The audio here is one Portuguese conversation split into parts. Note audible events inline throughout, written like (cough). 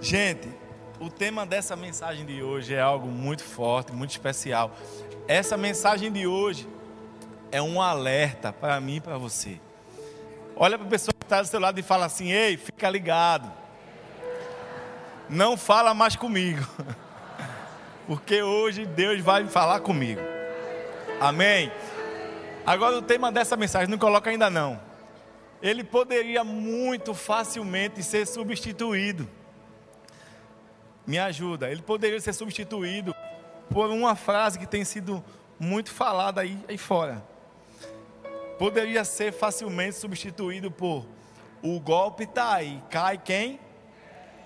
Gente, o tema dessa mensagem de hoje é algo muito forte, muito especial. Essa mensagem de hoje é um alerta para mim e para você. Olha para a pessoa que está do seu lado e fala assim: Ei, fica ligado. Não fala mais comigo. (laughs) Porque hoje Deus vai falar comigo. Amém. Agora o tema dessa mensagem, não coloca ainda não. Ele poderia muito facilmente ser substituído me ajuda. Ele poderia ser substituído por uma frase que tem sido muito falada aí, aí fora. Poderia ser facilmente substituído por o golpe está aí, cai quem?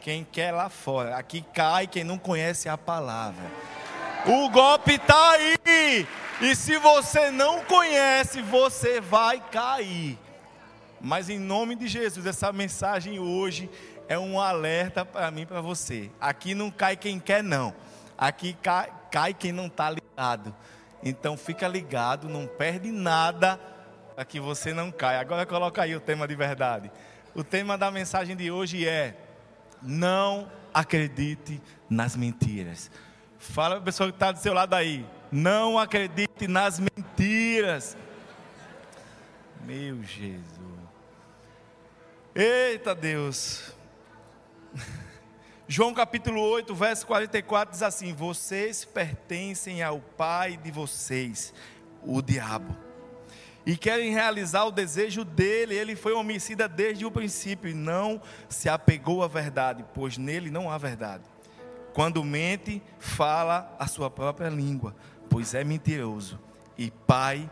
Quem quer lá fora. Aqui cai quem não conhece a palavra. O golpe está aí. E se você não conhece, você vai cair. Mas em nome de Jesus, essa mensagem hoje é um alerta para mim para você. Aqui não cai quem quer, não. Aqui cai, cai quem não está ligado. Então fica ligado, não perde nada para que você não caia. Agora coloca aí o tema de verdade. O tema da mensagem de hoje é: não acredite nas mentiras. Fala para a pessoa que está do seu lado aí. Não acredite nas mentiras. Meu Jesus. Eita Deus. João capítulo 8, verso 44 diz assim: Vocês pertencem ao pai de vocês, o diabo, e querem realizar o desejo dele. Ele foi homicida desde o princípio e não se apegou à verdade, pois nele não há verdade. Quando mente, fala a sua própria língua, pois é mentiroso e pai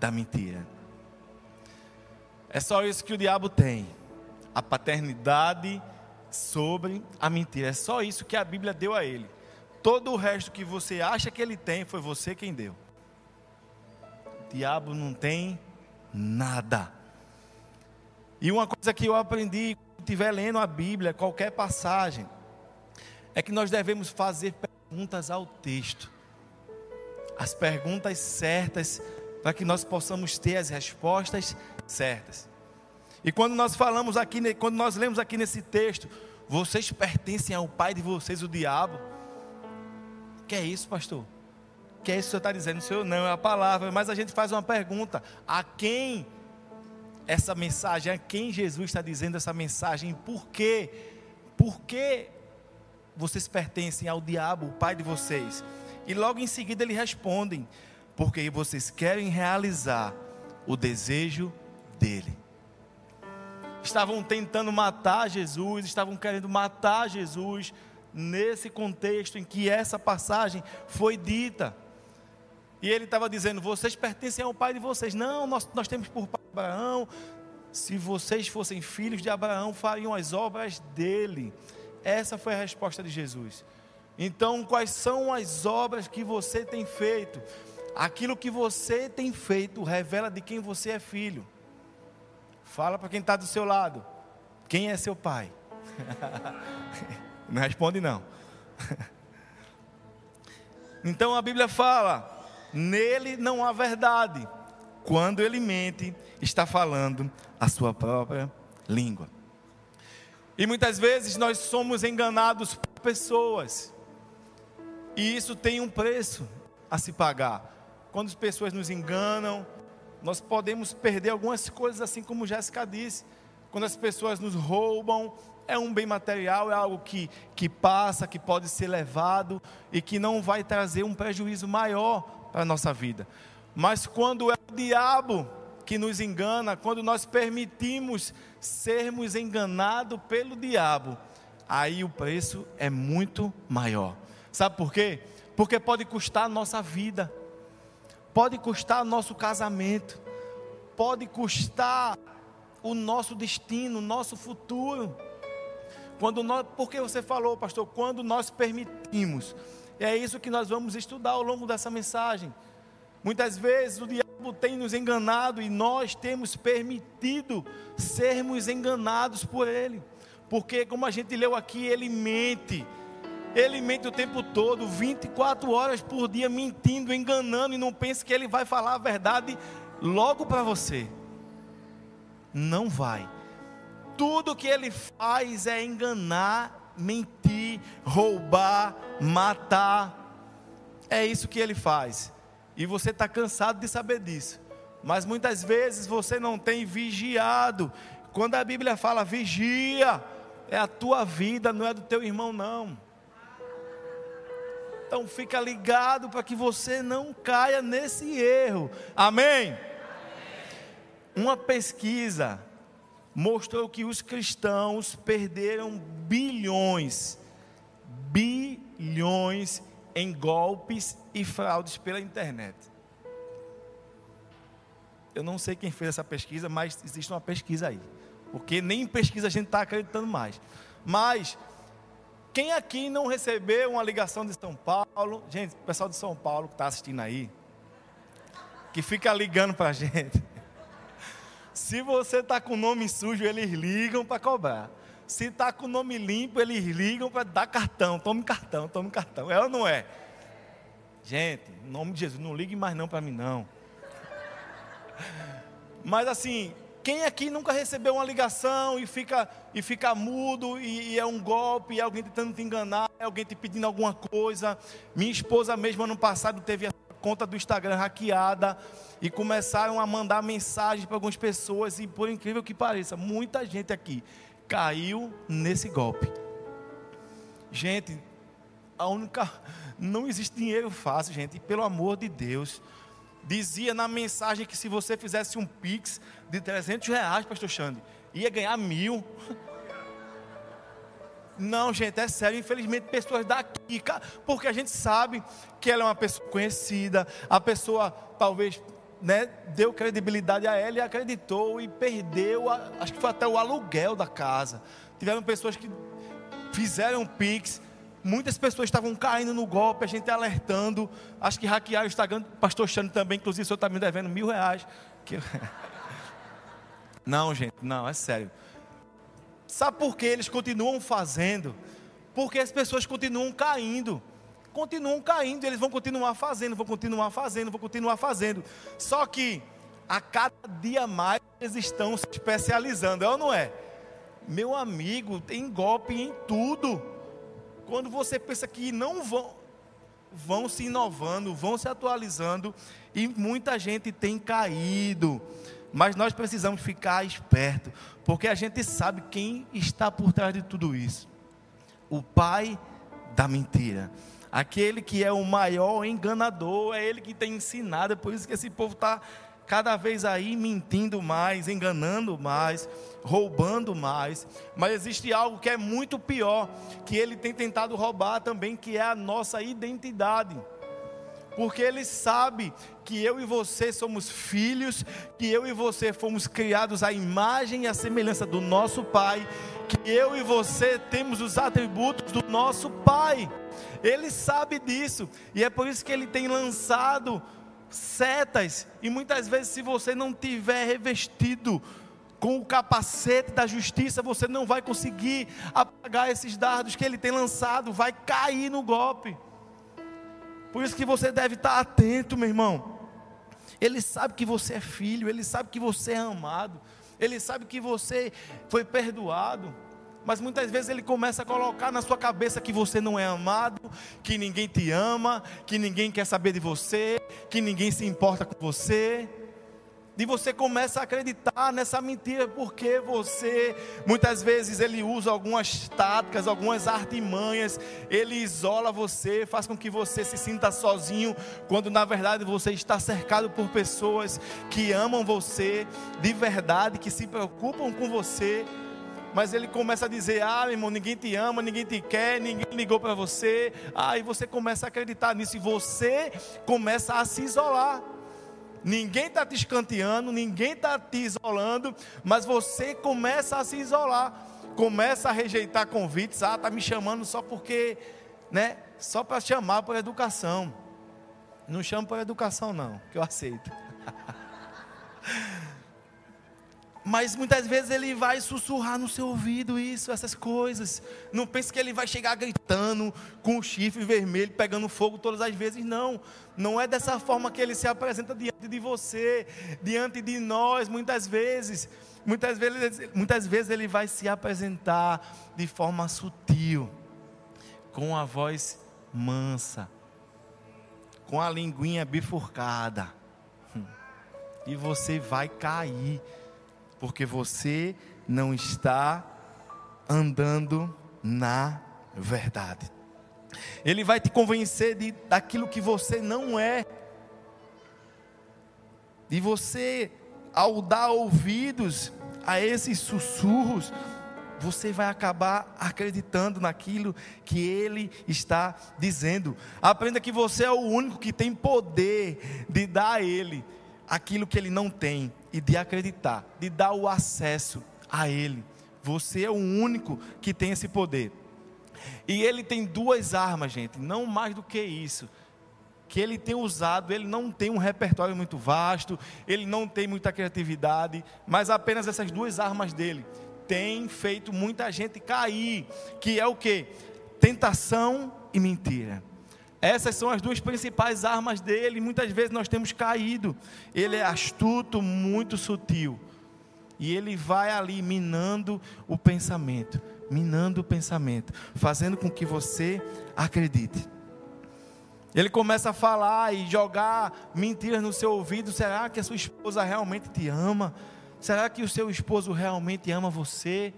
da mentira. É só isso que o diabo tem: a paternidade sobre a mentira. É só isso que a Bíblia deu a ele. Todo o resto que você acha que ele tem, foi você quem deu. O diabo não tem nada. E uma coisa que eu aprendi, quando estiver lendo a Bíblia, qualquer passagem, é que nós devemos fazer perguntas ao texto. As perguntas certas, para que nós possamos ter as respostas certas. E quando nós falamos aqui, quando nós lemos aqui nesse texto, vocês pertencem ao pai de vocês, o diabo. Que é isso, pastor? Que é isso que o senhor está dizendo? O senhor não, é a palavra. Mas a gente faz uma pergunta: a quem essa mensagem, a quem Jesus está dizendo essa mensagem? Por quê? Por que vocês pertencem ao diabo, o pai de vocês? E logo em seguida eles respondem: porque vocês querem realizar o desejo dele estavam tentando matar Jesus, estavam querendo matar Jesus, nesse contexto em que essa passagem foi dita. E ele estava dizendo: vocês pertencem ao pai de vocês. Não, nós, nós temos por pai Abraão. Se vocês fossem filhos de Abraão, fariam as obras dele. Essa foi a resposta de Jesus. Então, quais são as obras que você tem feito? Aquilo que você tem feito revela de quem você é filho. Fala para quem está do seu lado. Quem é seu pai? (laughs) não responde não. (laughs) então a Bíblia fala: nele não há verdade. Quando ele mente, está falando a sua própria língua. E muitas vezes nós somos enganados por pessoas. E isso tem um preço a se pagar. Quando as pessoas nos enganam, nós podemos perder algumas coisas, assim como Jéssica disse. Quando as pessoas nos roubam, é um bem material, é algo que, que passa, que pode ser levado e que não vai trazer um prejuízo maior para a nossa vida. Mas quando é o diabo que nos engana, quando nós permitimos sermos enganados pelo diabo, aí o preço é muito maior. Sabe por quê? Porque pode custar a nossa vida pode custar nosso casamento, pode custar o nosso destino, o nosso futuro. Quando nós, porque você falou, pastor, quando nós permitimos, é isso que nós vamos estudar ao longo dessa mensagem. Muitas vezes o diabo tem nos enganado e nós temos permitido sermos enganados por ele. Porque, como a gente leu aqui, ele mente ele mente o tempo todo, 24 horas por dia, mentindo, enganando, e não pense que ele vai falar a verdade logo para você. Não vai. Tudo que ele faz é enganar mentir, roubar, matar. É isso que ele faz. E você está cansado de saber disso. Mas muitas vezes você não tem vigiado. Quando a Bíblia fala vigia, é a tua vida, não é do teu irmão, não. Então fica ligado para que você não caia nesse erro. Amém? Amém? Uma pesquisa mostrou que os cristãos perderam bilhões, bilhões em golpes e fraudes pela internet. Eu não sei quem fez essa pesquisa, mas existe uma pesquisa aí. Porque nem em pesquisa a gente está acreditando mais. Mas, quem aqui não recebeu uma ligação de São Paulo? Gente, o pessoal de São Paulo que está assistindo aí, que fica ligando para a gente. Se você está com o nome sujo, eles ligam para cobrar. Se está com o nome limpo, eles ligam para dar cartão. Tome cartão, tome cartão. É ou não é? Gente, em nome de Jesus, não ligue mais não para mim não. Mas assim, quem aqui nunca recebeu uma ligação e fica, e fica mudo e, e, é um golpe, é alguém tentando te enganar, é alguém te pedindo alguma coisa? Minha esposa mesmo ano passado teve a conta do Instagram hackeada e começaram a mandar mensagens para algumas pessoas e por incrível que pareça, muita gente aqui caiu nesse golpe. Gente, a única não existe dinheiro fácil, gente, pelo amor de Deus, dizia na mensagem que se você fizesse um pix de 300 reais, pastor Xande, ia ganhar mil. (laughs) Não, gente, é sério. Infelizmente, pessoas daqui, porque a gente sabe que ela é uma pessoa conhecida, a pessoa talvez né, deu credibilidade a ela e acreditou e perdeu, a, acho que foi até o aluguel da casa. Tiveram pessoas que fizeram pix, muitas pessoas estavam caindo no golpe, a gente alertando, acho que hackearam o Instagram, pastor Chano também, inclusive o senhor está me devendo mil reais. Que... (laughs) Não, gente, não, é sério. Sabe por que eles continuam fazendo? Porque as pessoas continuam caindo. Continuam caindo, eles vão continuar fazendo, vão continuar fazendo, vão continuar fazendo. Só que a cada dia mais eles estão se especializando, é ou não é? Meu amigo, tem golpe em tudo. Quando você pensa que não vão, vão se inovando, vão se atualizando, e muita gente tem caído. Mas nós precisamos ficar esperto, porque a gente sabe quem está por trás de tudo isso. O pai da mentira. Aquele que é o maior enganador, é ele que tem ensinado, é por isso que esse povo está cada vez aí mentindo mais, enganando mais, roubando mais. Mas existe algo que é muito pior, que ele tem tentado roubar também, que é a nossa identidade porque Ele sabe que eu e você somos filhos, que eu e você fomos criados à imagem e à semelhança do nosso Pai, que eu e você temos os atributos do nosso Pai. Ele sabe disso, e é por isso que Ele tem lançado setas, e muitas vezes, se você não tiver revestido com o capacete da justiça, você não vai conseguir apagar esses dardos que Ele tem lançado, vai cair no golpe. Por isso que você deve estar atento, meu irmão. Ele sabe que você é filho, ele sabe que você é amado, ele sabe que você foi perdoado. Mas muitas vezes ele começa a colocar na sua cabeça que você não é amado, que ninguém te ama, que ninguém quer saber de você, que ninguém se importa com você e você começa a acreditar nessa mentira, porque você, muitas vezes, ele usa algumas táticas, algumas artimanhas, ele isola você, faz com que você se sinta sozinho, quando na verdade você está cercado por pessoas que amam você de verdade, que se preocupam com você. Mas ele começa a dizer: Ah, irmão, ninguém te ama, ninguém te quer, ninguém ligou para você. Ah, e você começa a acreditar nisso, e você começa a se isolar. Ninguém está te escanteando, ninguém está te isolando, mas você começa a se isolar, começa a rejeitar convites. Ah, está me chamando só porque, né? Só para chamar por educação. Não chamo por educação, não, que eu aceito. (laughs) Mas muitas vezes ele vai sussurrar no seu ouvido isso, essas coisas. Não pense que ele vai chegar gritando com o chifre vermelho, pegando fogo todas as vezes. Não. Não é dessa forma que ele se apresenta diante de você, diante de nós, muitas vezes. Muitas vezes, muitas vezes ele vai se apresentar de forma sutil, com a voz mansa, com a linguinha bifurcada. E você vai cair porque você não está andando na verdade. Ele vai te convencer de, daquilo que você não é. E você, ao dar ouvidos a esses sussurros, você vai acabar acreditando naquilo que ele está dizendo. Aprenda que você é o único que tem poder de dar a ele aquilo que ele não tem e de acreditar, de dar o acesso a ele. Você é o único que tem esse poder. E ele tem duas armas, gente, não mais do que isso. Que ele tem usado, ele não tem um repertório muito vasto, ele não tem muita criatividade, mas apenas essas duas armas dele têm feito muita gente cair, que é o que? Tentação e mentira. Essas são as duas principais armas dele. Muitas vezes nós temos caído. Ele é astuto, muito sutil. E ele vai ali minando o pensamento, minando o pensamento, fazendo com que você acredite. Ele começa a falar e jogar mentiras no seu ouvido. Será que a sua esposa realmente te ama? Será que o seu esposo realmente ama você?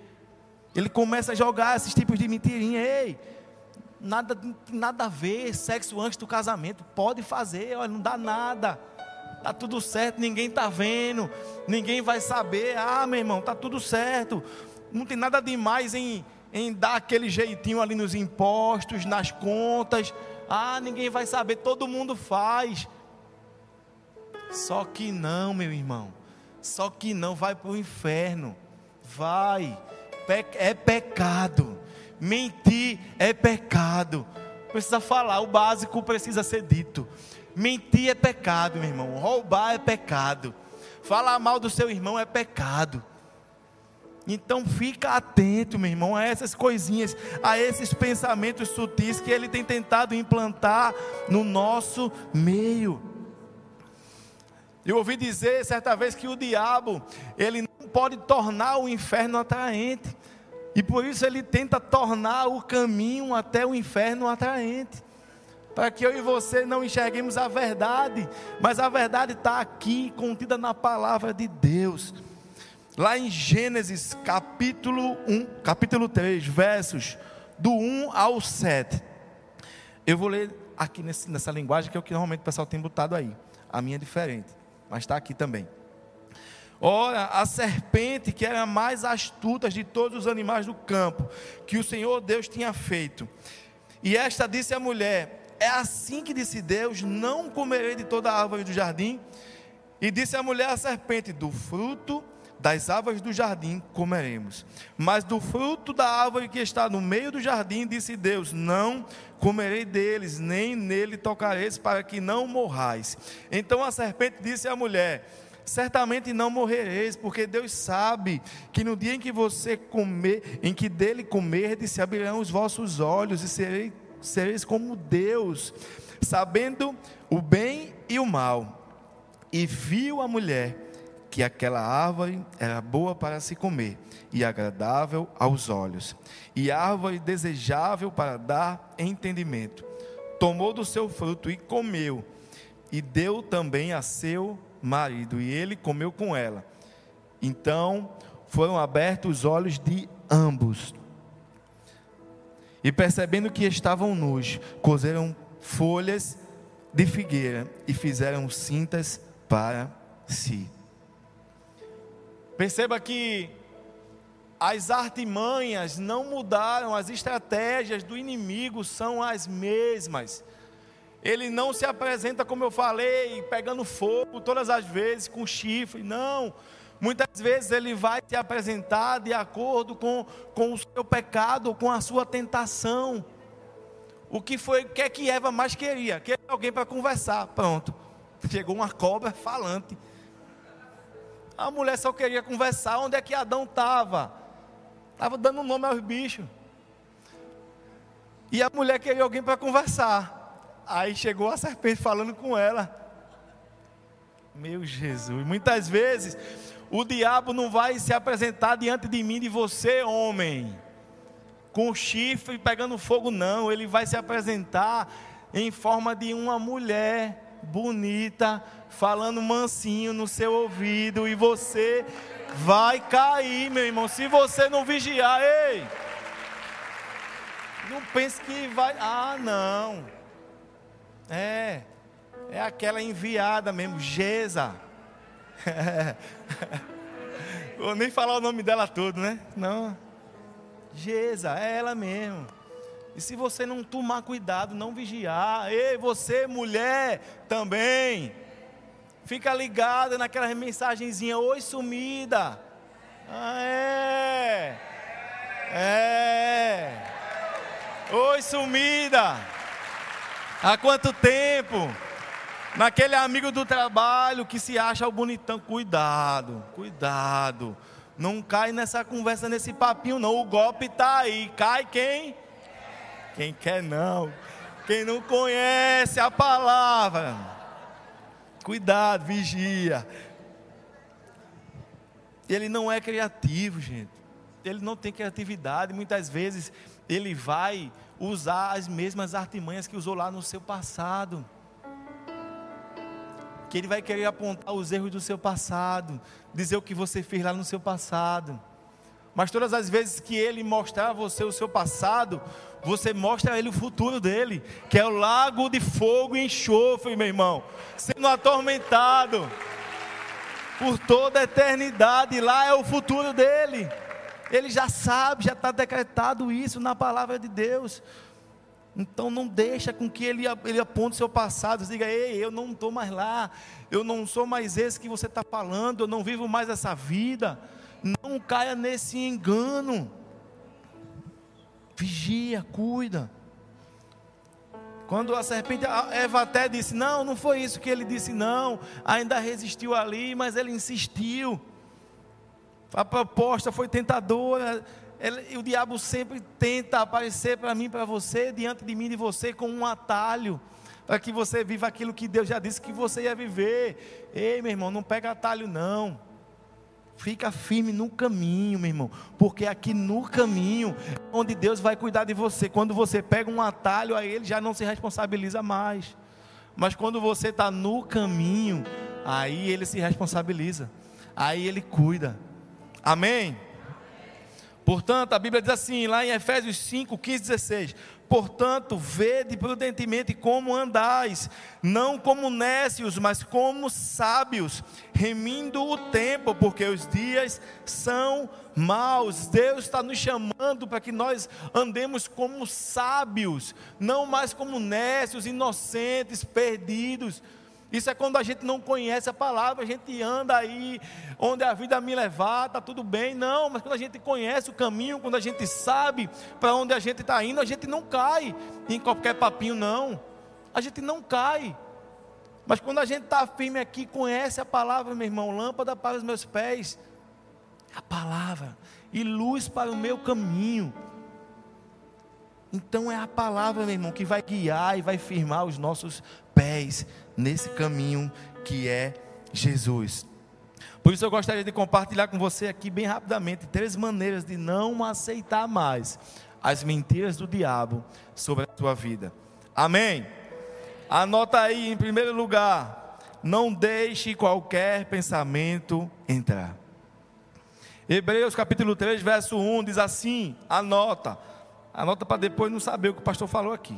Ele começa a jogar esses tipos de mentirinha. Ei, nada, nada a ver, sexo antes do casamento, pode fazer, olha, não dá nada. Tá tudo certo, ninguém tá vendo, ninguém vai saber. Ah, meu irmão, tá tudo certo. Não tem nada demais em, em dar aquele jeitinho ali nos impostos, nas contas. Ah, ninguém vai saber, todo mundo faz. Só que não, meu irmão. Só que não vai para o inferno. Vai. É pecado. Mentir é pecado. Precisa falar, o básico precisa ser dito. Mentir é pecado, meu irmão. Roubar é pecado. Falar mal do seu irmão é pecado. Então fica atento, meu irmão, a essas coisinhas, a esses pensamentos sutis que ele tem tentado implantar no nosso meio. Eu ouvi dizer certa vez que o diabo, ele não pode tornar o inferno atraente. E por isso ele tenta tornar o caminho até o inferno atraente. Para que eu e você não enxerguemos a verdade, mas a verdade está aqui, contida na palavra de Deus. Lá em Gênesis capítulo 1, capítulo 3, versos do 1 ao 7. Eu vou ler aqui nesse, nessa linguagem que é o que normalmente o pessoal tem botado aí. A minha é diferente, mas está aqui também. Ora, a serpente, que era a mais astuta de todos os animais do campo, que o Senhor Deus tinha feito. E esta disse à mulher: É assim que disse Deus: Não comerei de toda a árvore do jardim. E disse a mulher à serpente: Do fruto das árvores do jardim comeremos. Mas do fruto da árvore que está no meio do jardim, disse Deus: Não comerei deles, nem nele tocareis, para que não morrais. Então a serpente disse à mulher: certamente não morrereis, porque Deus sabe que no dia em que você comer, em que dele comerdes, se abrirão os vossos olhos e sereis, sereis como Deus, sabendo o bem e o mal. E viu a mulher que aquela árvore era boa para se comer e agradável aos olhos, e árvore desejável para dar entendimento. Tomou do seu fruto e comeu, e deu também a seu marido, e ele comeu com ela. Então foram abertos os olhos de ambos. E percebendo que estavam nus, cozeram folhas de figueira e fizeram cintas para si. Perceba que as artimanhas não mudaram, as estratégias do inimigo são as mesmas. Ele não se apresenta, como eu falei, pegando fogo todas as vezes, com chifre. Não. Muitas vezes ele vai se apresentar de acordo com, com o seu pecado, com a sua tentação. O que foi, o que é que Eva mais queria? Queria alguém para conversar. Pronto. Chegou uma cobra falante. A mulher só queria conversar. Onde é que Adão estava? Estava dando nome aos bichos. E a mulher queria alguém para conversar. Aí chegou a serpente falando com ela. Meu Jesus, muitas vezes o diabo não vai se apresentar diante de mim, de você, homem, com chifre pegando fogo, não. Ele vai se apresentar em forma de uma mulher bonita, falando mansinho no seu ouvido, e você vai cair, meu irmão, se você não vigiar, ei. Não pense que vai. Ah, não. É. É aquela enviada mesmo, Gesa. (laughs) Vou nem falar o nome dela todo, né? Não. Gesa, é ela mesmo. E se você não tomar cuidado, não vigiar, ei, você, mulher, também, fica ligada naquela mensagenzinha, oi sumida. Ah, é. É. Oi sumida. Há quanto tempo? Naquele amigo do trabalho que se acha o bonitão, cuidado, cuidado. Não cai nessa conversa, nesse papinho, não. O golpe está aí. Cai quem? Quem quer não. Quem não conhece a palavra. Cuidado, vigia. Ele não é criativo, gente. Ele não tem criatividade. Muitas vezes ele vai usar as mesmas artimanhas que usou lá no seu passado. Que ele vai querer apontar os erros do seu passado, dizer o que você fez lá no seu passado. Mas todas as vezes que ele mostrar a você o seu passado, você mostra a ele o futuro dele, que é o lago de fogo e enxofre, meu irmão, sendo atormentado por toda a eternidade. Lá é o futuro dele. Ele já sabe, já está decretado isso na palavra de Deus. Então não deixa com que ele, ele aponte seu passado, diga, ei, eu não estou mais lá, eu não sou mais esse que você está falando, eu não vivo mais essa vida. Não caia nesse engano. Vigia, cuida. Quando a serpente, a Eva até disse: Não, não foi isso que ele disse, não. Ainda resistiu ali, mas ele insistiu. A proposta foi tentadora. O diabo sempre tenta aparecer para mim, para você, diante de mim e de você, com um atalho, para que você viva aquilo que Deus já disse que você ia viver. Ei, meu irmão, não pega atalho, não. Fica firme no caminho, meu irmão, porque aqui no caminho, onde Deus vai cuidar de você. Quando você pega um atalho, aí Ele já não se responsabiliza mais. Mas quando você está no caminho, aí Ele se responsabiliza, aí Ele cuida. Amém? Portanto, a Bíblia diz assim, lá em Efésios 5, 15, 16: Portanto, vede prudentemente como andais, não como nécios, mas como sábios, remindo o tempo, porque os dias são maus. Deus está nos chamando para que nós andemos como sábios, não mais como nécios, inocentes, perdidos isso é quando a gente não conhece a palavra, a gente anda aí onde a vida me levar, está tudo bem. Não, mas quando a gente conhece o caminho, quando a gente sabe para onde a gente está indo, a gente não cai em qualquer papinho, não. A gente não cai. Mas quando a gente está firme aqui, conhece a palavra, meu irmão, lâmpada para os meus pés, a palavra, e luz para o meu caminho. Então é a palavra, meu irmão, que vai guiar e vai firmar os nossos pés nesse caminho que é Jesus. Por isso eu gostaria de compartilhar com você aqui bem rapidamente três maneiras de não aceitar mais as mentiras do diabo sobre a sua vida. Amém? Anota aí em primeiro lugar, não deixe qualquer pensamento entrar. Hebreus capítulo 3, verso 1 diz assim: anota, anota para depois não saber o que o pastor falou aqui.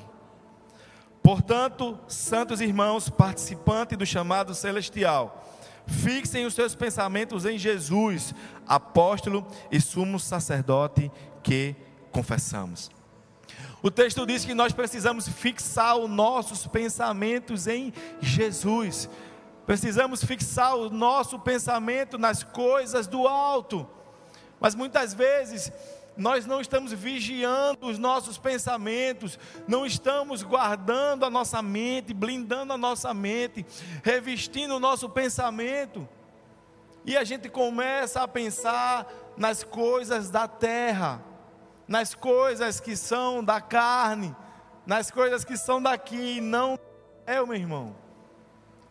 Portanto, santos irmãos, participantes do chamado celestial, fixem os seus pensamentos em Jesus, apóstolo e sumo sacerdote que confessamos. O texto diz que nós precisamos fixar os nossos pensamentos em Jesus. Precisamos fixar o nosso pensamento nas coisas do alto. Mas muitas vezes nós não estamos vigiando os nossos pensamentos, não estamos guardando a nossa mente, blindando a nossa mente, revestindo o nosso pensamento. e a gente começa a pensar nas coisas da terra, nas coisas que são da carne, nas coisas que são daqui, não é, meu irmão.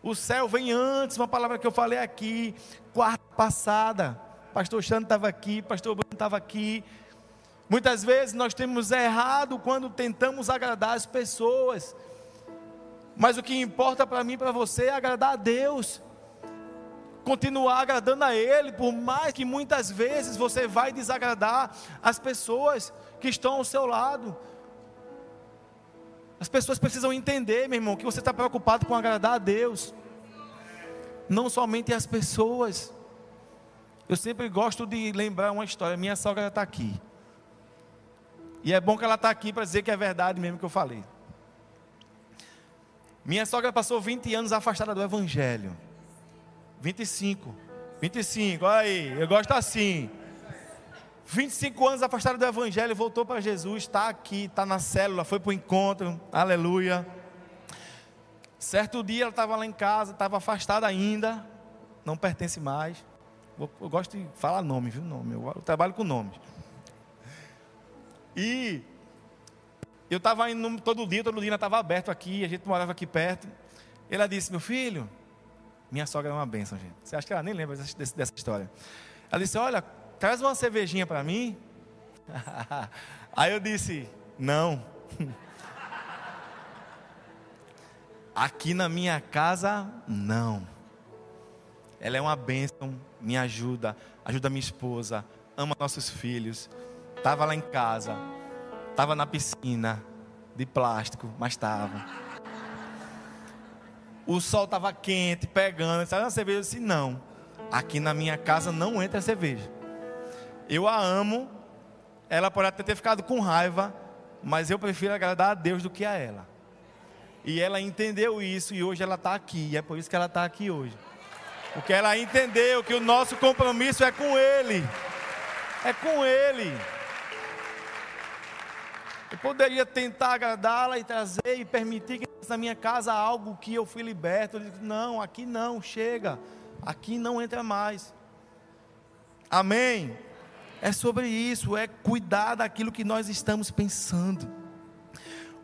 O céu vem antes, uma palavra que eu falei aqui, quarta passada. Pastor Xande estava aqui, pastor Bruno estava aqui. Muitas vezes nós temos errado quando tentamos agradar as pessoas. Mas o que importa para mim e para você é agradar a Deus. Continuar agradando a Ele, por mais que muitas vezes você vai desagradar as pessoas que estão ao seu lado. As pessoas precisam entender, meu irmão, que você está preocupado com agradar a Deus, não somente as pessoas. Eu sempre gosto de lembrar uma história. Minha sogra está aqui. E é bom que ela está aqui para dizer que é verdade mesmo que eu falei. Minha sogra passou 20 anos afastada do Evangelho. 25. 25, olha aí, eu gosto assim. 25 anos afastada do Evangelho, voltou para Jesus, está aqui, está na célula, foi para o encontro, aleluia. Certo dia ela estava lá em casa, estava afastada ainda, não pertence mais. Eu gosto de falar nome, viu? Nome, eu trabalho com nomes. E eu estava indo todo dia, todo dia estava aberto aqui, a gente morava aqui perto. Ela disse: Meu filho, minha sogra é uma bênção, gente. Você acha que ela nem lembra dessa história? Ela disse: Olha, traz uma cervejinha para mim. (laughs) Aí eu disse: Não. (laughs) Aqui na minha casa, não. Ela é uma bênção, me ajuda, ajuda minha esposa, ama nossos filhos. Estava lá em casa, Estava na piscina de plástico, mas estava. O sol estava quente, pegando. Sabe uma cerveja? Eu disse: não. Aqui na minha casa não entra cerveja. Eu a amo. Ela pode até ter ficado com raiva, mas eu prefiro agradar a Deus do que a ela. E ela entendeu isso e hoje ela está aqui. E é por isso que ela está aqui hoje. Porque ela entendeu que o nosso compromisso é com Ele. É com Ele. Eu poderia tentar agradá-la e trazer e permitir que na minha casa algo que eu fui liberto. Eu não, aqui não, chega. Aqui não entra mais. Amém? É sobre isso, é cuidar daquilo que nós estamos pensando.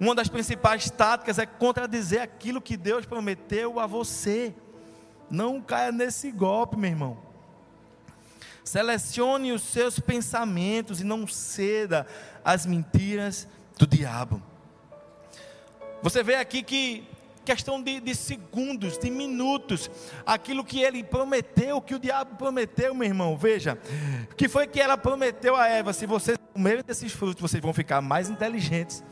Uma das principais táticas é contradizer aquilo que Deus prometeu a você. Não caia nesse golpe, meu irmão. Selecione os seus pensamentos e não ceda às mentiras do diabo. Você vê aqui que questão de, de, segundos, de minutos, aquilo que ele prometeu, que o diabo prometeu, meu irmão, veja, que foi que ela prometeu a Eva: se vocês comerem desses frutos, vocês vão ficar mais inteligentes,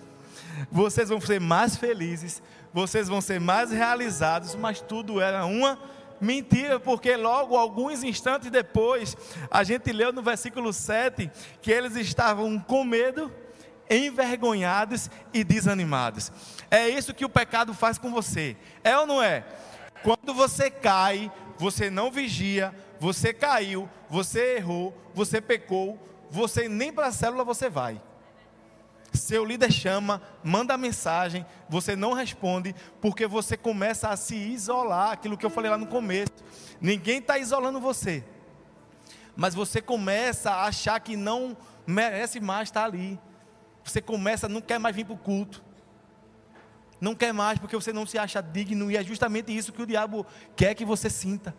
vocês vão ser mais felizes, vocês vão ser mais realizados, mas tudo era uma mentira, porque logo, alguns instantes depois, a gente leu no versículo 7 que eles estavam com medo envergonhados e desanimados. É isso que o pecado faz com você. É ou não é? Quando você cai, você não vigia, você caiu, você errou, você pecou, você nem para a célula você vai. Seu líder chama, manda mensagem, você não responde, porque você começa a se isolar, aquilo que eu falei lá no começo. Ninguém está isolando você, mas você começa a achar que não merece mais estar ali. Você começa, não quer mais vir para o culto. Não quer mais porque você não se acha digno, e é justamente isso que o diabo quer que você sinta.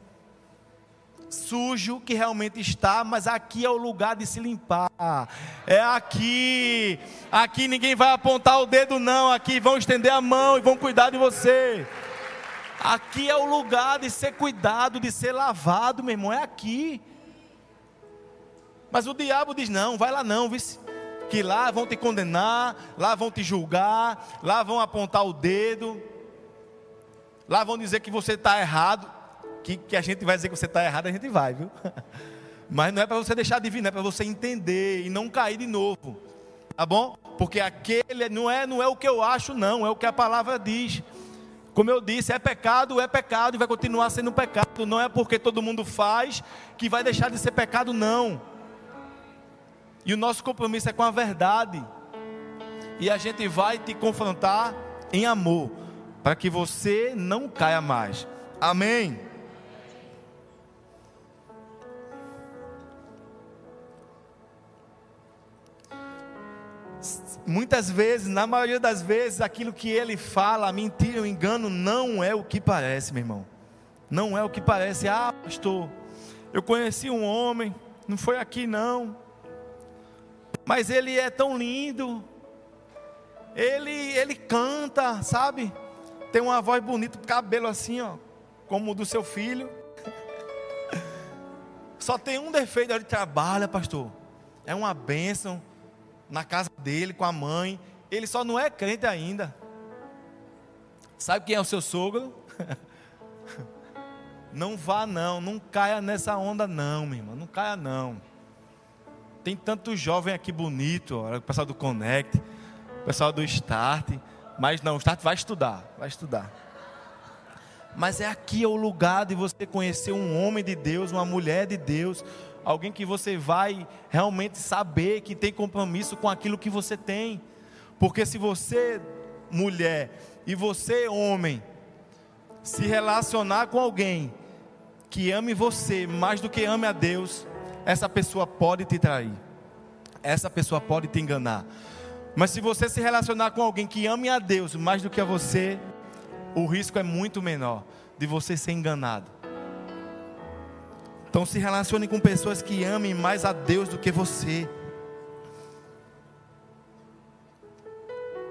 Sujo que realmente está, mas aqui é o lugar de se limpar. É aqui. Aqui ninguém vai apontar o dedo, não. Aqui vão estender a mão e vão cuidar de você. Aqui é o lugar de ser cuidado, de ser lavado, meu irmão. É aqui. Mas o diabo diz: não, vai lá não, vice que lá vão te condenar, lá vão te julgar, lá vão apontar o dedo, lá vão dizer que você está errado, que, que a gente vai dizer que você está errado, a gente vai, viu? (laughs) Mas não é para você deixar de vir, não é para você entender e não cair de novo, tá bom? Porque aquele não é, não é o que eu acho, não, é o que a palavra diz. Como eu disse, é pecado, é pecado e vai continuar sendo pecado. Não é porque todo mundo faz que vai deixar de ser pecado, não. E o nosso compromisso é com a verdade. E a gente vai te confrontar em amor, para que você não caia mais. Amém. Muitas vezes, na maioria das vezes, aquilo que ele fala, a mentira, o engano, não é o que parece, meu irmão. Não é o que parece. Ah, pastor, eu conheci um homem, não foi aqui não, mas ele é tão lindo, ele, ele canta, sabe? Tem uma voz bonita, cabelo assim, ó, como o do seu filho. (laughs) Só tem um defeito, ele trabalha, pastor. É uma bênção na casa dele, com a mãe. Ele só não é crente ainda. Sabe quem é o seu sogro? (laughs) Não vá não, não caia nessa onda não, meu irmão, não caia não. Tem tanto jovem aqui bonito, ó, o pessoal do Connect, o pessoal do Start, mas não, o Start vai estudar, vai estudar. Mas é aqui é o lugar de você conhecer um homem de Deus, uma mulher de Deus, alguém que você vai realmente saber que tem compromisso com aquilo que você tem. Porque se você, mulher, e você, homem, se relacionar com alguém que ame você mais do que ame a Deus, essa pessoa pode te trair. Essa pessoa pode te enganar. Mas se você se relacionar com alguém que ame a Deus mais do que a você, o risco é muito menor de você ser enganado. Então se relacione com pessoas que amem mais a Deus do que você.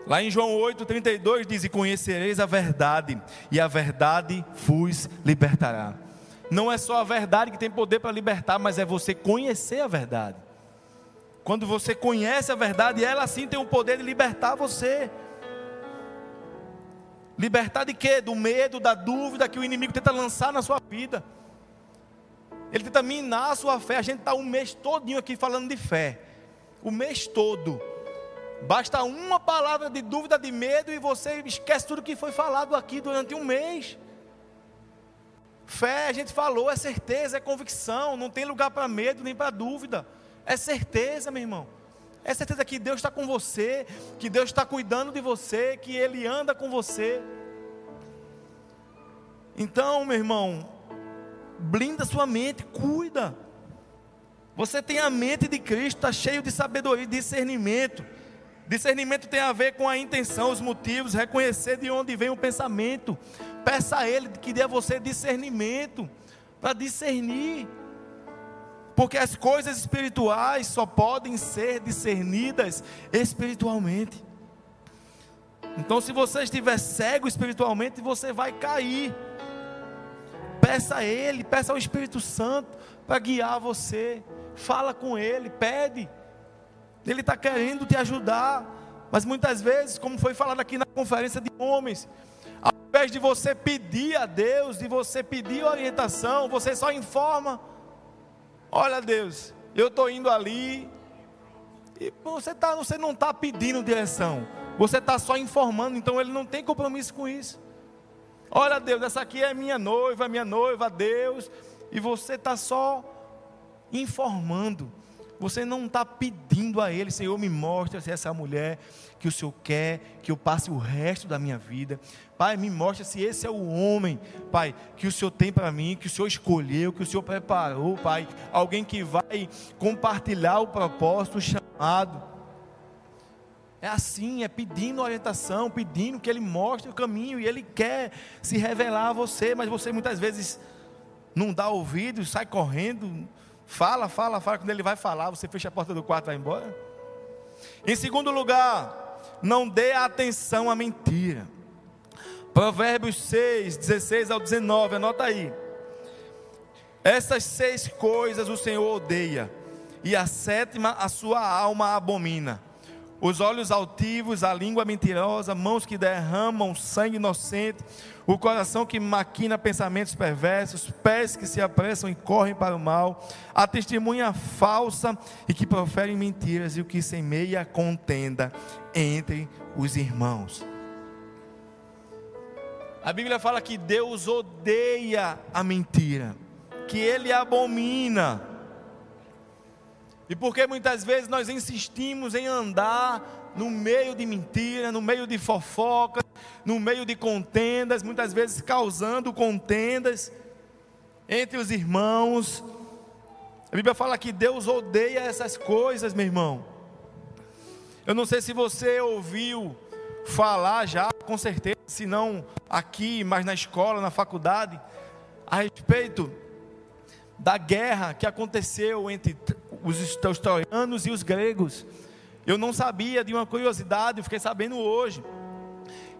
Lá em João 8,32 diz: E conhecereis a verdade, e a verdade vos libertará. Não é só a verdade que tem poder para libertar, mas é você conhecer a verdade. Quando você conhece a verdade, ela sim tem o poder de libertar você. Libertar de quê? Do medo, da dúvida que o inimigo tenta lançar na sua vida. Ele tenta minar a sua fé. A gente está um mês todinho aqui falando de fé. O mês todo. Basta uma palavra de dúvida, de medo, e você esquece tudo que foi falado aqui durante um mês. Fé, a gente falou, é certeza, é convicção, não tem lugar para medo nem para dúvida. É certeza, meu irmão. É certeza que Deus está com você, que Deus está cuidando de você, que Ele anda com você. Então, meu irmão, blinda sua mente, cuida. Você tem a mente de Cristo, está cheio de sabedoria e discernimento. Discernimento tem a ver com a intenção, os motivos, reconhecer de onde vem o pensamento. Peça a Ele que dê a você discernimento, para discernir. Porque as coisas espirituais só podem ser discernidas espiritualmente. Então, se você estiver cego espiritualmente, você vai cair. Peça a Ele, peça ao Espírito Santo para guiar você. Fala com Ele, pede. Ele está querendo te ajudar. Mas muitas vezes, como foi falado aqui na conferência de homens, ao invés de você pedir a Deus, de você pedir orientação, você só informa. Olha Deus, eu estou indo ali. E você, tá, você não está pedindo direção. Você está só informando, então ele não tem compromisso com isso. Olha, Deus, essa aqui é minha noiva, minha noiva, Deus. E você está só informando. Você não está pedindo a Ele, Senhor, me mostra se essa é mulher que o Senhor quer, que eu passe o resto da minha vida. Pai, me mostra se esse é o homem, Pai, que o Senhor tem para mim, que o Senhor escolheu, que o Senhor preparou, Pai. Alguém que vai compartilhar o propósito, o chamado. É assim, é pedindo orientação, pedindo que Ele mostre o caminho, e Ele quer se revelar a você, mas você muitas vezes não dá ouvido, sai correndo, fala, fala, fala. Quando Ele vai falar, você fecha a porta do quarto e vai embora. Em segundo lugar, não dê atenção à mentira. Provérbios 6, 16 ao 19, anota aí. Essas seis coisas o Senhor odeia, e a sétima a sua alma abomina os olhos altivos, a língua mentirosa, mãos que derramam sangue inocente, o coração que maquina pensamentos perversos, pés que se apressam e correm para o mal, a testemunha falsa e que proferem mentiras e o que semeia contenda entre os irmãos. A Bíblia fala que Deus odeia a mentira, que Ele abomina e porque muitas vezes nós insistimos em andar no meio de mentira, no meio de fofoca, no meio de contendas, muitas vezes causando contendas entre os irmãos. A Bíblia fala que Deus odeia essas coisas, meu irmão. Eu não sei se você ouviu falar já, com certeza, se não aqui, mas na escola, na faculdade, a respeito da guerra que aconteceu entre os troianos e os gregos. Eu não sabia de uma curiosidade, eu fiquei sabendo hoje,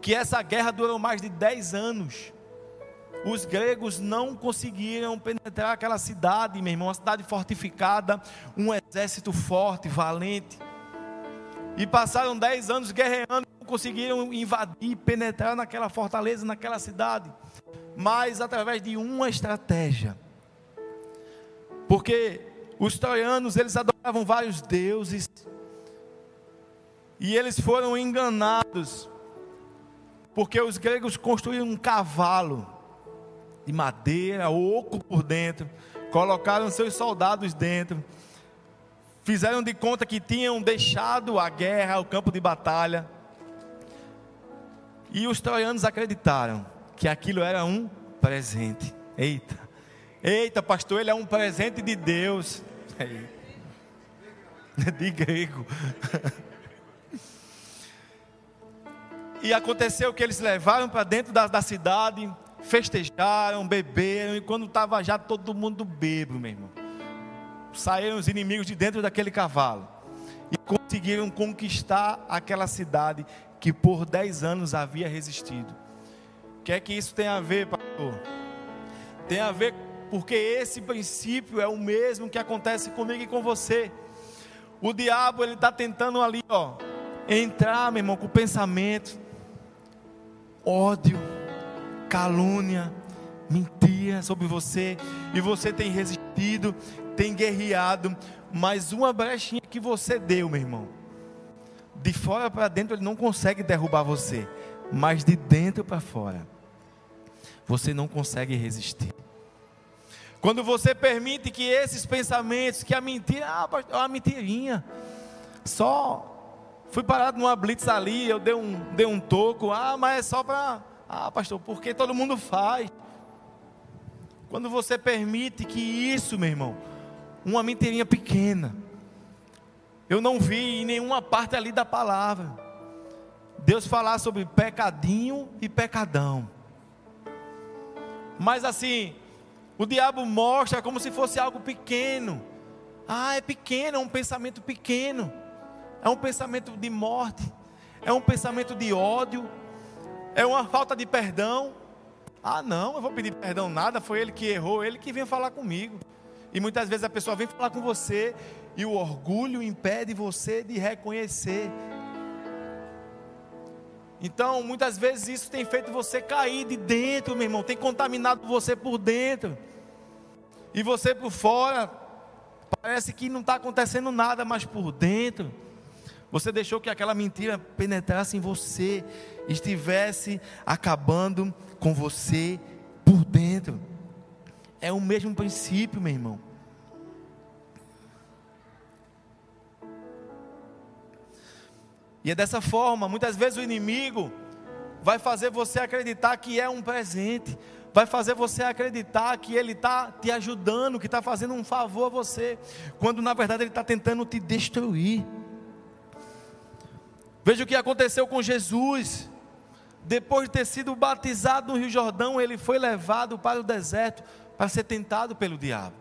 que essa guerra durou mais de 10 anos. Os gregos não conseguiram penetrar aquela cidade, meu irmão, uma cidade fortificada, um exército forte, valente. E passaram 10 anos guerreando, não conseguiram invadir, penetrar naquela fortaleza, naquela cidade. Mas através de uma estratégia. Porque os troianos, eles adoravam vários deuses. E eles foram enganados. Porque os gregos construíram um cavalo de madeira, oco por dentro, colocaram seus soldados dentro, fizeram de conta que tinham deixado a guerra, o campo de batalha. E os troianos acreditaram que aquilo era um presente. Eita, eita, pastor, ele é um presente de Deus. (laughs) De grego. E aconteceu que eles levaram para dentro da, da cidade, festejaram, beberam, e quando estava já todo mundo bebo, meu irmão, saíram os inimigos de dentro daquele cavalo e conseguiram conquistar aquela cidade que por dez anos havia resistido. O que é que isso tem a ver, pastor? Tem a ver porque esse princípio é o mesmo que acontece comigo e com você. O diabo ele está tentando ali, ó, entrar, meu irmão, com pensamento, ódio, calúnia, mentira sobre você, e você tem resistido, tem guerreado, mas uma brechinha que você deu, meu irmão, de fora para dentro ele não consegue derrubar você, mas de dentro para fora, você não consegue resistir. Quando você permite que esses pensamentos, que a mentira, ah, é uma mentirinha, só fui parado numa blitz ali, eu dei um, dei um toco, ah, mas é só para ah, pastor, porque todo mundo faz. Quando você permite que isso, meu irmão, uma mentirinha pequena, eu não vi em nenhuma parte ali da palavra, Deus falar sobre pecadinho e pecadão. Mas assim, o diabo mostra como se fosse algo pequeno. Ah, é pequeno, é um pensamento pequeno. É um pensamento de morte, é um pensamento de ódio, é uma falta de perdão. Ah, não, eu vou pedir perdão nada, foi ele que errou, ele que vem falar comigo. E muitas vezes a pessoa vem falar com você e o orgulho impede você de reconhecer. Então, muitas vezes isso tem feito você cair de dentro, meu irmão, tem contaminado você por dentro. E você por fora, parece que não está acontecendo nada, mas por dentro você deixou que aquela mentira penetrasse em você, estivesse acabando com você por dentro. É o mesmo princípio, meu irmão. E é dessa forma, muitas vezes o inimigo vai fazer você acreditar que é um presente, vai fazer você acreditar que ele está te ajudando, que está fazendo um favor a você, quando na verdade ele está tentando te destruir. Veja o que aconteceu com Jesus. Depois de ter sido batizado no Rio Jordão, ele foi levado para o deserto para ser tentado pelo diabo.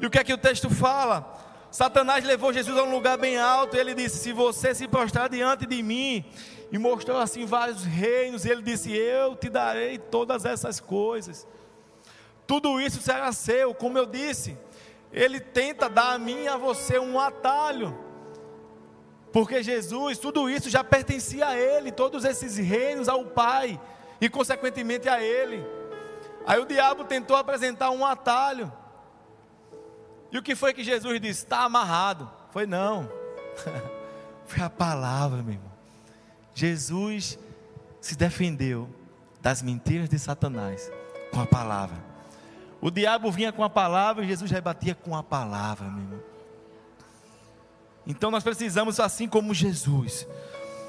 E o que é que o texto fala? Satanás levou Jesus a um lugar bem alto e ele disse: Se você se prostrar diante de mim, e mostrou assim vários reinos, e ele disse: Eu te darei todas essas coisas, tudo isso será seu. Como eu disse, ele tenta dar a mim e a você um atalho porque Jesus, tudo isso já pertencia a Ele, todos esses reinos ao Pai e consequentemente a Ele. Aí o diabo tentou apresentar um atalho. E o que foi que Jesus disse? Está amarrado. Foi não. (laughs) foi a palavra, meu irmão. Jesus se defendeu das mentiras de Satanás com a palavra. O diabo vinha com a palavra e Jesus rebatia com a palavra, meu irmão. Então nós precisamos, assim como Jesus,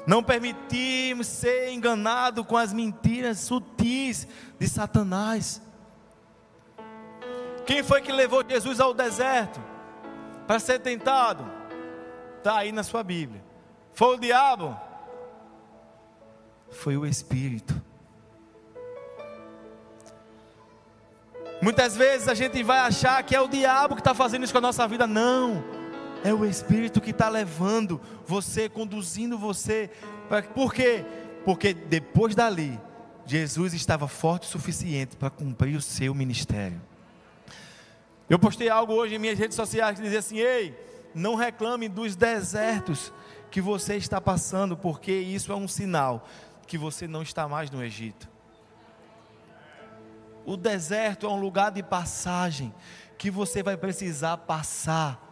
não permitirmos ser enganado com as mentiras sutis de Satanás. Quem foi que levou Jesus ao deserto para ser tentado? está aí na sua Bíblia. Foi o diabo? Foi o Espírito. Muitas vezes a gente vai achar que é o diabo que está fazendo isso com a nossa vida. Não, é o Espírito que está levando você, conduzindo você. Por quê? Porque depois dali, Jesus estava forte o suficiente para cumprir o seu ministério. Eu postei algo hoje em minhas redes sociais que dizia assim: Ei, não reclame dos desertos que você está passando, porque isso é um sinal que você não está mais no Egito. O deserto é um lugar de passagem que você vai precisar passar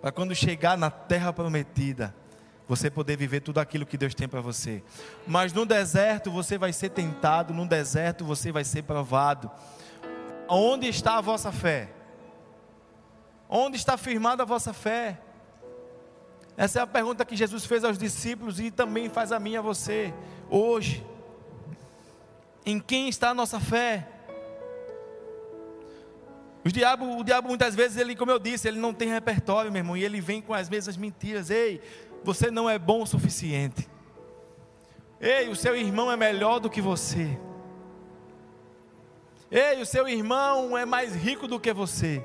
para quando chegar na terra prometida, você poder viver tudo aquilo que Deus tem para você. Mas no deserto você vai ser tentado, no deserto você vai ser provado. Onde está a vossa fé? Onde está firmada a vossa fé? Essa é a pergunta que Jesus fez aos discípulos e também faz a mim e a você hoje. Em quem está a nossa fé? O diabo, o diabo muitas vezes, ele, como eu disse, ele não tem repertório, meu irmão, e ele vem com as mesmas mentiras. Ei, você não é bom o suficiente. Ei, o seu irmão é melhor do que você. Ei, o seu irmão é mais rico do que você.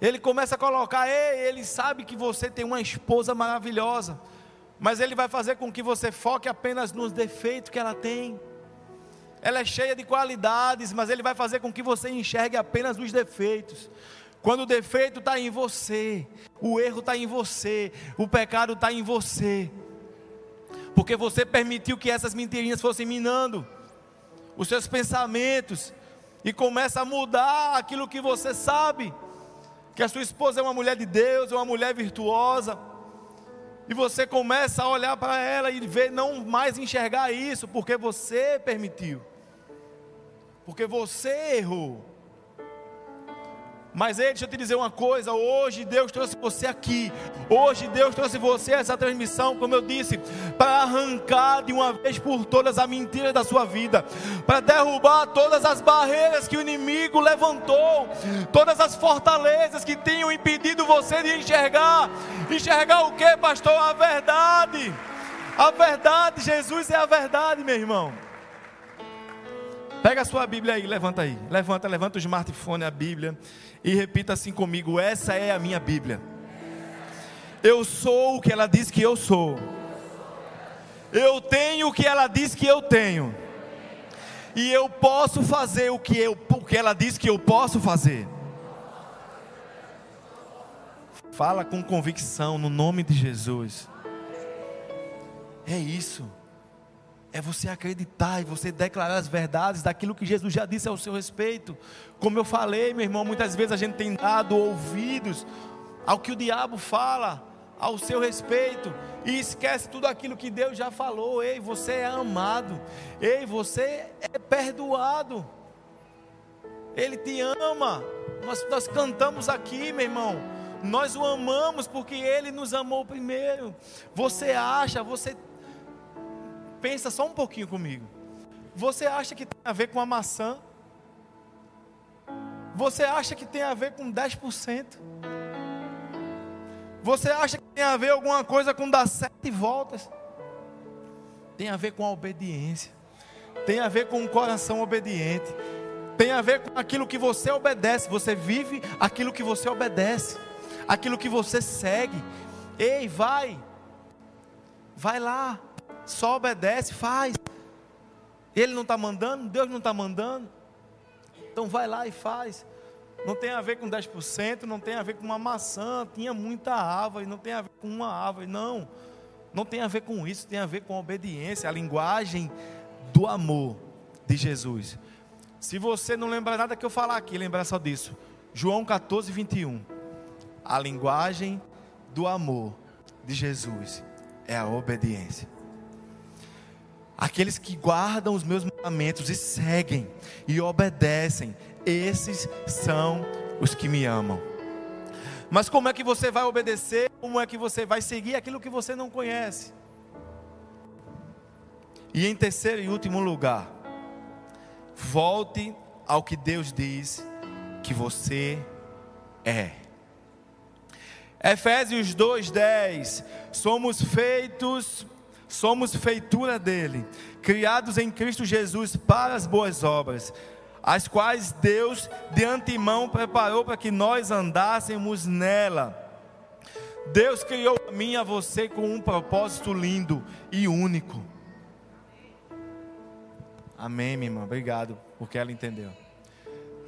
Ele começa a colocar, ei, ele sabe que você tem uma esposa maravilhosa, mas ele vai fazer com que você foque apenas nos defeitos que ela tem. Ela é cheia de qualidades, mas Ele vai fazer com que você enxergue apenas os defeitos. Quando o defeito está em você, o erro está em você, o pecado está em você, porque você permitiu que essas mentirinhas fossem minando os seus pensamentos e começa a mudar aquilo que você sabe, que a sua esposa é uma mulher de Deus, é uma mulher virtuosa, e você começa a olhar para ela e ver, não mais enxergar isso, porque você permitiu porque você errou. Mas ei, deixa eu te dizer uma coisa: hoje Deus trouxe você aqui, hoje Deus trouxe você a essa transmissão, como eu disse, para arrancar de uma vez por todas a mentira da sua vida, para derrubar todas as barreiras que o inimigo levantou, todas as fortalezas que tinham impedido você de enxergar. Enxergar o que, pastor? A verdade. A verdade, Jesus é a verdade, meu irmão. Pega a sua Bíblia aí, levanta aí. Levanta, levanta o smartphone, a Bíblia. E repita assim comigo: Essa é a minha Bíblia. Eu sou o que ela diz que eu sou. Eu tenho o que ela diz que eu tenho. E eu posso fazer o que, eu, o que ela diz que eu posso fazer. Fala com convicção no nome de Jesus. É isso é você acreditar e você declarar as verdades daquilo que Jesus já disse ao seu respeito. Como eu falei, meu irmão, muitas vezes a gente tem dado ouvidos ao que o diabo fala ao seu respeito e esquece tudo aquilo que Deus já falou. Ei, você é amado. Ei, você é perdoado. Ele te ama. Nós, nós cantamos aqui, meu irmão. Nós o amamos porque ele nos amou primeiro. Você acha, você pensa só um pouquinho comigo. Você acha que tem a ver com a maçã? Você acha que tem a ver com 10%? Você acha que tem a ver alguma coisa com dar sete voltas? Tem a ver com a obediência. Tem a ver com um coração obediente. Tem a ver com aquilo que você obedece. Você vive aquilo que você obedece. Aquilo que você segue. Ei, vai. Vai lá só obedece, faz. Ele não está mandando, Deus não está mandando. Então vai lá e faz. Não tem a ver com 10%, não tem a ver com uma maçã, tinha muita árvore, não tem a ver com uma árvore, não. Não tem a ver com isso, tem a ver com a obediência, a linguagem do amor de Jesus. Se você não lembrar nada que eu falar aqui, lembrar só disso. João 14, 21. A linguagem do amor de Jesus é a obediência. Aqueles que guardam os meus mandamentos e seguem e obedecem, esses são os que me amam. Mas como é que você vai obedecer? Como é que você vai seguir aquilo que você não conhece? E em terceiro e último lugar, volte ao que Deus diz que você é. Efésios 2:10. Somos feitos, somos feitura dele, criados em Cristo Jesus para as boas obras, as quais Deus de antemão preparou para que nós andássemos nela. Deus criou a mim e a você com um propósito lindo e único. Amém, minha irmã. Obrigado porque ela entendeu.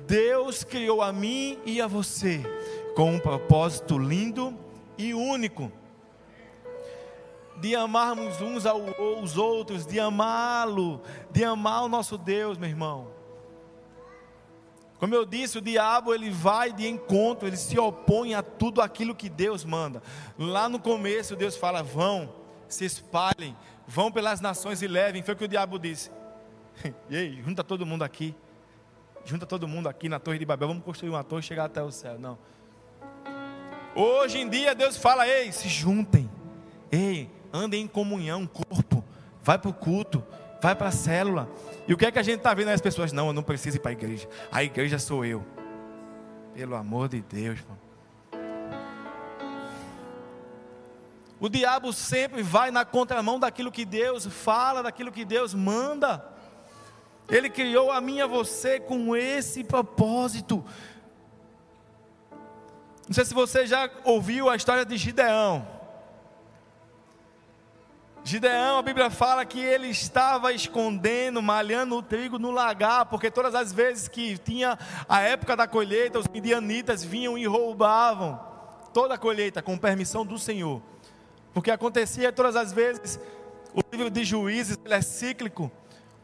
Deus criou a mim e a você com um propósito lindo e único de amarmos uns aos outros, de amá-lo, de amar o nosso Deus, meu irmão. Como eu disse, o diabo ele vai de encontro, ele se opõe a tudo aquilo que Deus manda. Lá no começo, Deus fala: vão, se espalhem, vão pelas nações e levem. Foi o que o diabo disse. (laughs) E aí, junta todo mundo aqui. Junta todo mundo aqui na Torre de Babel. Vamos construir uma torre e chegar até o céu. Não. Hoje em dia, Deus fala: ei, se juntem. Ei, andem em comunhão, corpo. Vai para o culto, vai para a célula e o que é que a gente está vendo as pessoas? Não, eu não preciso ir para a igreja. A igreja sou eu. Pelo amor de Deus, mano. O diabo sempre vai na contramão daquilo que Deus fala, daquilo que Deus manda. Ele criou a mim e a você com esse propósito. Não sei se você já ouviu a história de Gideão. Gideão, a Bíblia fala que ele estava escondendo, malhando o trigo no lagar, porque todas as vezes que tinha a época da colheita, os midianitas vinham e roubavam toda a colheita com permissão do Senhor. Porque acontecia todas as vezes, o livro de juízes é cíclico,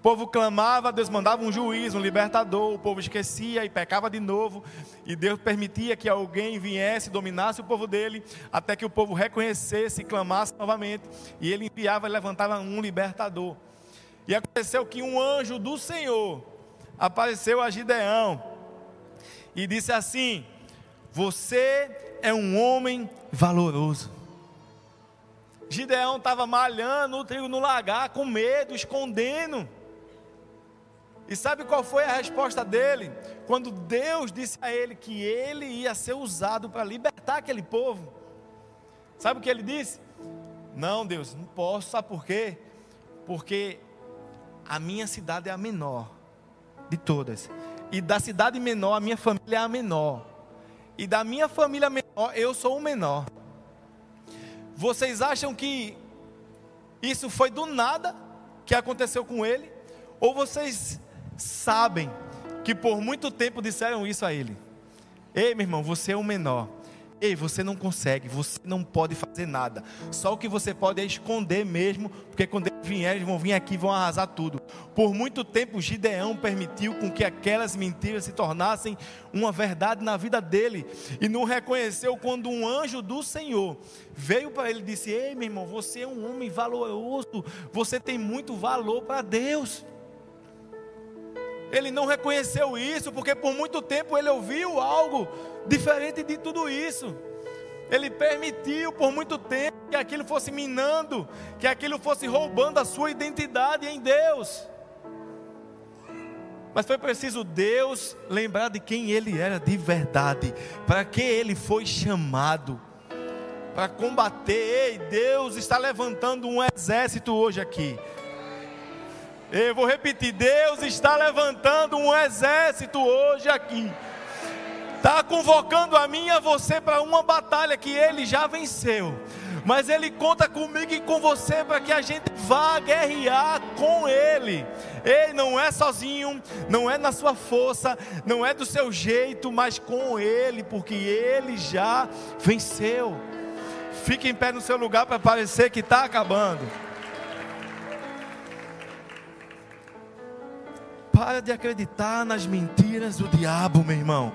o povo clamava, Deus mandava um juiz, um libertador, o povo esquecia e pecava de novo, e Deus permitia que alguém viesse, dominasse o povo dele, até que o povo reconhecesse e clamasse novamente, e ele enviava e levantava um libertador. E aconteceu que um anjo do Senhor apareceu a Gideão e disse assim: Você é um homem valoroso. Gideão estava malhando o trigo no lagar, com medo, escondendo. E sabe qual foi a resposta dele? Quando Deus disse a ele que ele ia ser usado para libertar aquele povo. Sabe o que ele disse? Não, Deus, não posso. Sabe por quê? Porque a minha cidade é a menor de todas. E da cidade menor, a minha família é a menor. E da minha família menor, eu sou o menor. Vocês acham que isso foi do nada que aconteceu com ele? Ou vocês sabem que por muito tempo disseram isso a ele. Ei, meu irmão, você é o menor. Ei, você não consegue, você não pode fazer nada. Só o que você pode é esconder mesmo, porque quando eles vierem, eles vão vir aqui e vão arrasar tudo. Por muito tempo, Gideão permitiu com que aquelas mentiras se tornassem uma verdade na vida dele. E não reconheceu quando um anjo do Senhor veio para ele e disse: Ei, meu irmão, você é um homem valoroso, você tem muito valor para Deus ele não reconheceu isso, porque por muito tempo ele ouviu algo diferente de tudo isso. Ele permitiu por muito tempo que aquilo fosse minando, que aquilo fosse roubando a sua identidade em Deus. Mas foi preciso Deus lembrar de quem ele era de verdade, para que ele foi chamado para combater. Ei, Deus está levantando um exército hoje aqui. Eu vou repetir: Deus está levantando um exército hoje aqui. Está convocando a mim e a você para uma batalha que ele já venceu. Mas ele conta comigo e com você para que a gente vá guerrear com ele. Ei, não é sozinho, não é na sua força, não é do seu jeito, mas com ele, porque ele já venceu. Fique em pé no seu lugar para parecer que está acabando. Para de acreditar nas mentiras do diabo, meu irmão.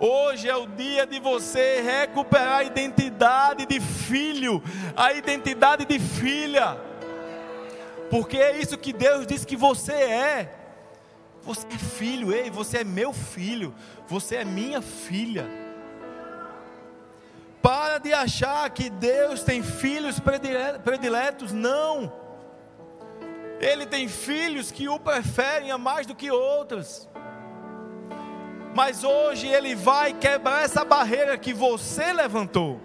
Hoje é o dia de você recuperar a identidade de filho, a identidade de filha. Porque é isso que Deus diz que você é. Você é filho, ei, você é meu filho, você é minha filha. Para de achar que Deus tem filhos prediletos, não. Ele tem filhos que o preferem a mais do que outros. Mas hoje ele vai quebrar essa barreira que você levantou.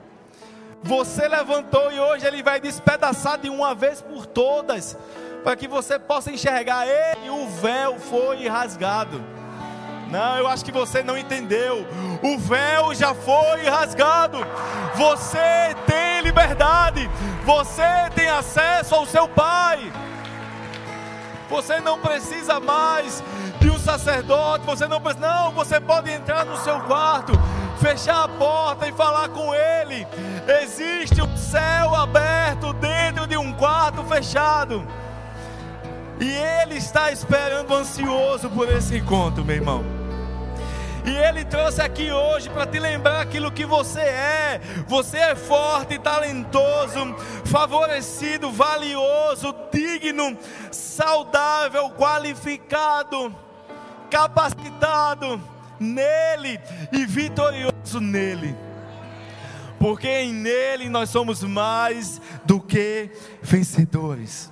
Você levantou e hoje Ele vai despedaçar de uma vez por todas, para que você possa enxergar Ele. O véu foi rasgado. Não, eu acho que você não entendeu. O véu já foi rasgado. Você tem liberdade. Você tem acesso ao seu Pai. Você não precisa mais de um sacerdote. Você não precisa. Não, você pode entrar no seu quarto, fechar a porta e falar com Ele. Existe um céu aberto dentro de um quarto fechado. E Ele está esperando ansioso por esse encontro, meu irmão. E Ele trouxe aqui hoje para te lembrar aquilo que você é. Você é forte, talentoso, favorecido, valioso, digno, saudável, qualificado, capacitado nele e vitorioso nele. Porque em nele nós somos mais do que vencedores.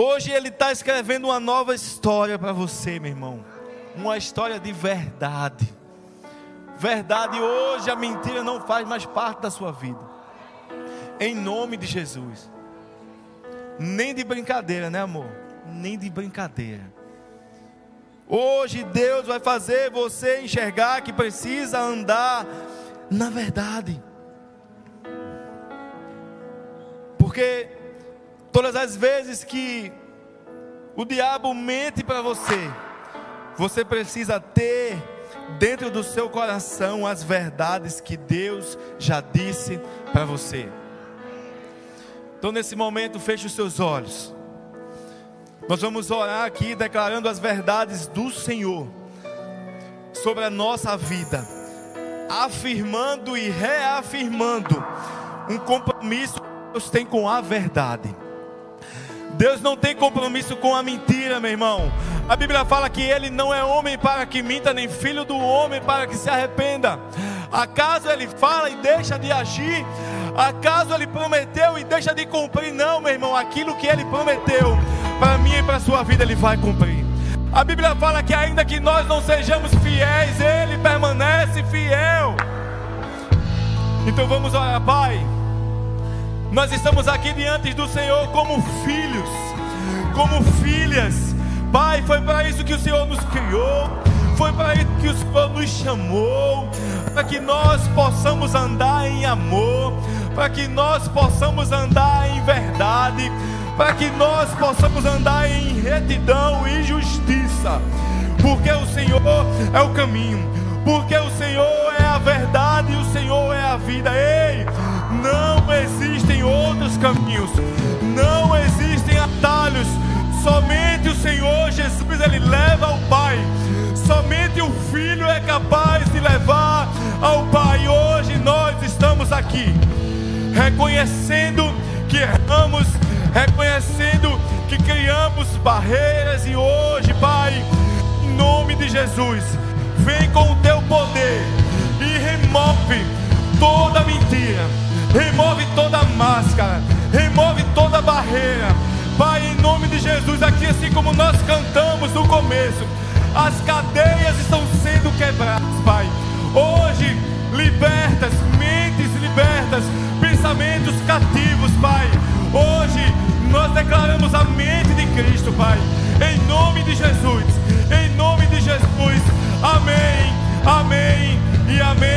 Hoje Ele está escrevendo uma nova história para você, meu irmão. Uma história de verdade. Verdade, hoje a mentira não faz mais parte da sua vida. Em nome de Jesus. Nem de brincadeira, né, amor? Nem de brincadeira. Hoje Deus vai fazer você enxergar que precisa andar na verdade. Porque Todas as vezes que o diabo mente para você, você precisa ter dentro do seu coração as verdades que Deus já disse para você. Então, nesse momento, feche os seus olhos. Nós vamos orar aqui declarando as verdades do Senhor sobre a nossa vida, afirmando e reafirmando um compromisso que Deus tem com a verdade. Deus não tem compromisso com a mentira, meu irmão. A Bíblia fala que ele não é homem para que minta, nem filho do homem para que se arrependa. Acaso ele fala e deixa de agir? Acaso ele prometeu e deixa de cumprir? Não, meu irmão, aquilo que ele prometeu para mim e para a sua vida, ele vai cumprir. A Bíblia fala que ainda que nós não sejamos fiéis, ele permanece fiel. Então vamos orar, Pai. Nós estamos aqui diante do Senhor como filhos, como filhas. Pai, foi para isso que o Senhor nos criou, foi para isso que o Senhor nos chamou, para que nós possamos andar em amor, para que nós possamos andar em verdade, para que nós possamos andar em retidão e justiça, porque o Senhor é o caminho, porque o Senhor é a verdade e o Senhor é a vida. Ei, não existem outros caminhos, não existem atalhos. Somente o Senhor Jesus ele leva ao Pai. Somente o Filho é capaz de levar ao Pai. Hoje nós estamos aqui reconhecendo que erramos, reconhecendo que criamos barreiras e hoje, Pai, em nome de Jesus, vem com o teu poder e remove toda mentira remove toda máscara, remove toda barreira. Pai, em nome de Jesus, aqui assim como nós cantamos no começo, as cadeias estão sendo quebradas, Pai. Hoje, libertas, mentes libertas, pensamentos cativos, Pai. Hoje, nós declaramos a mente de Cristo, Pai. Em nome de Jesus, em nome de Jesus. Amém, amém e amém.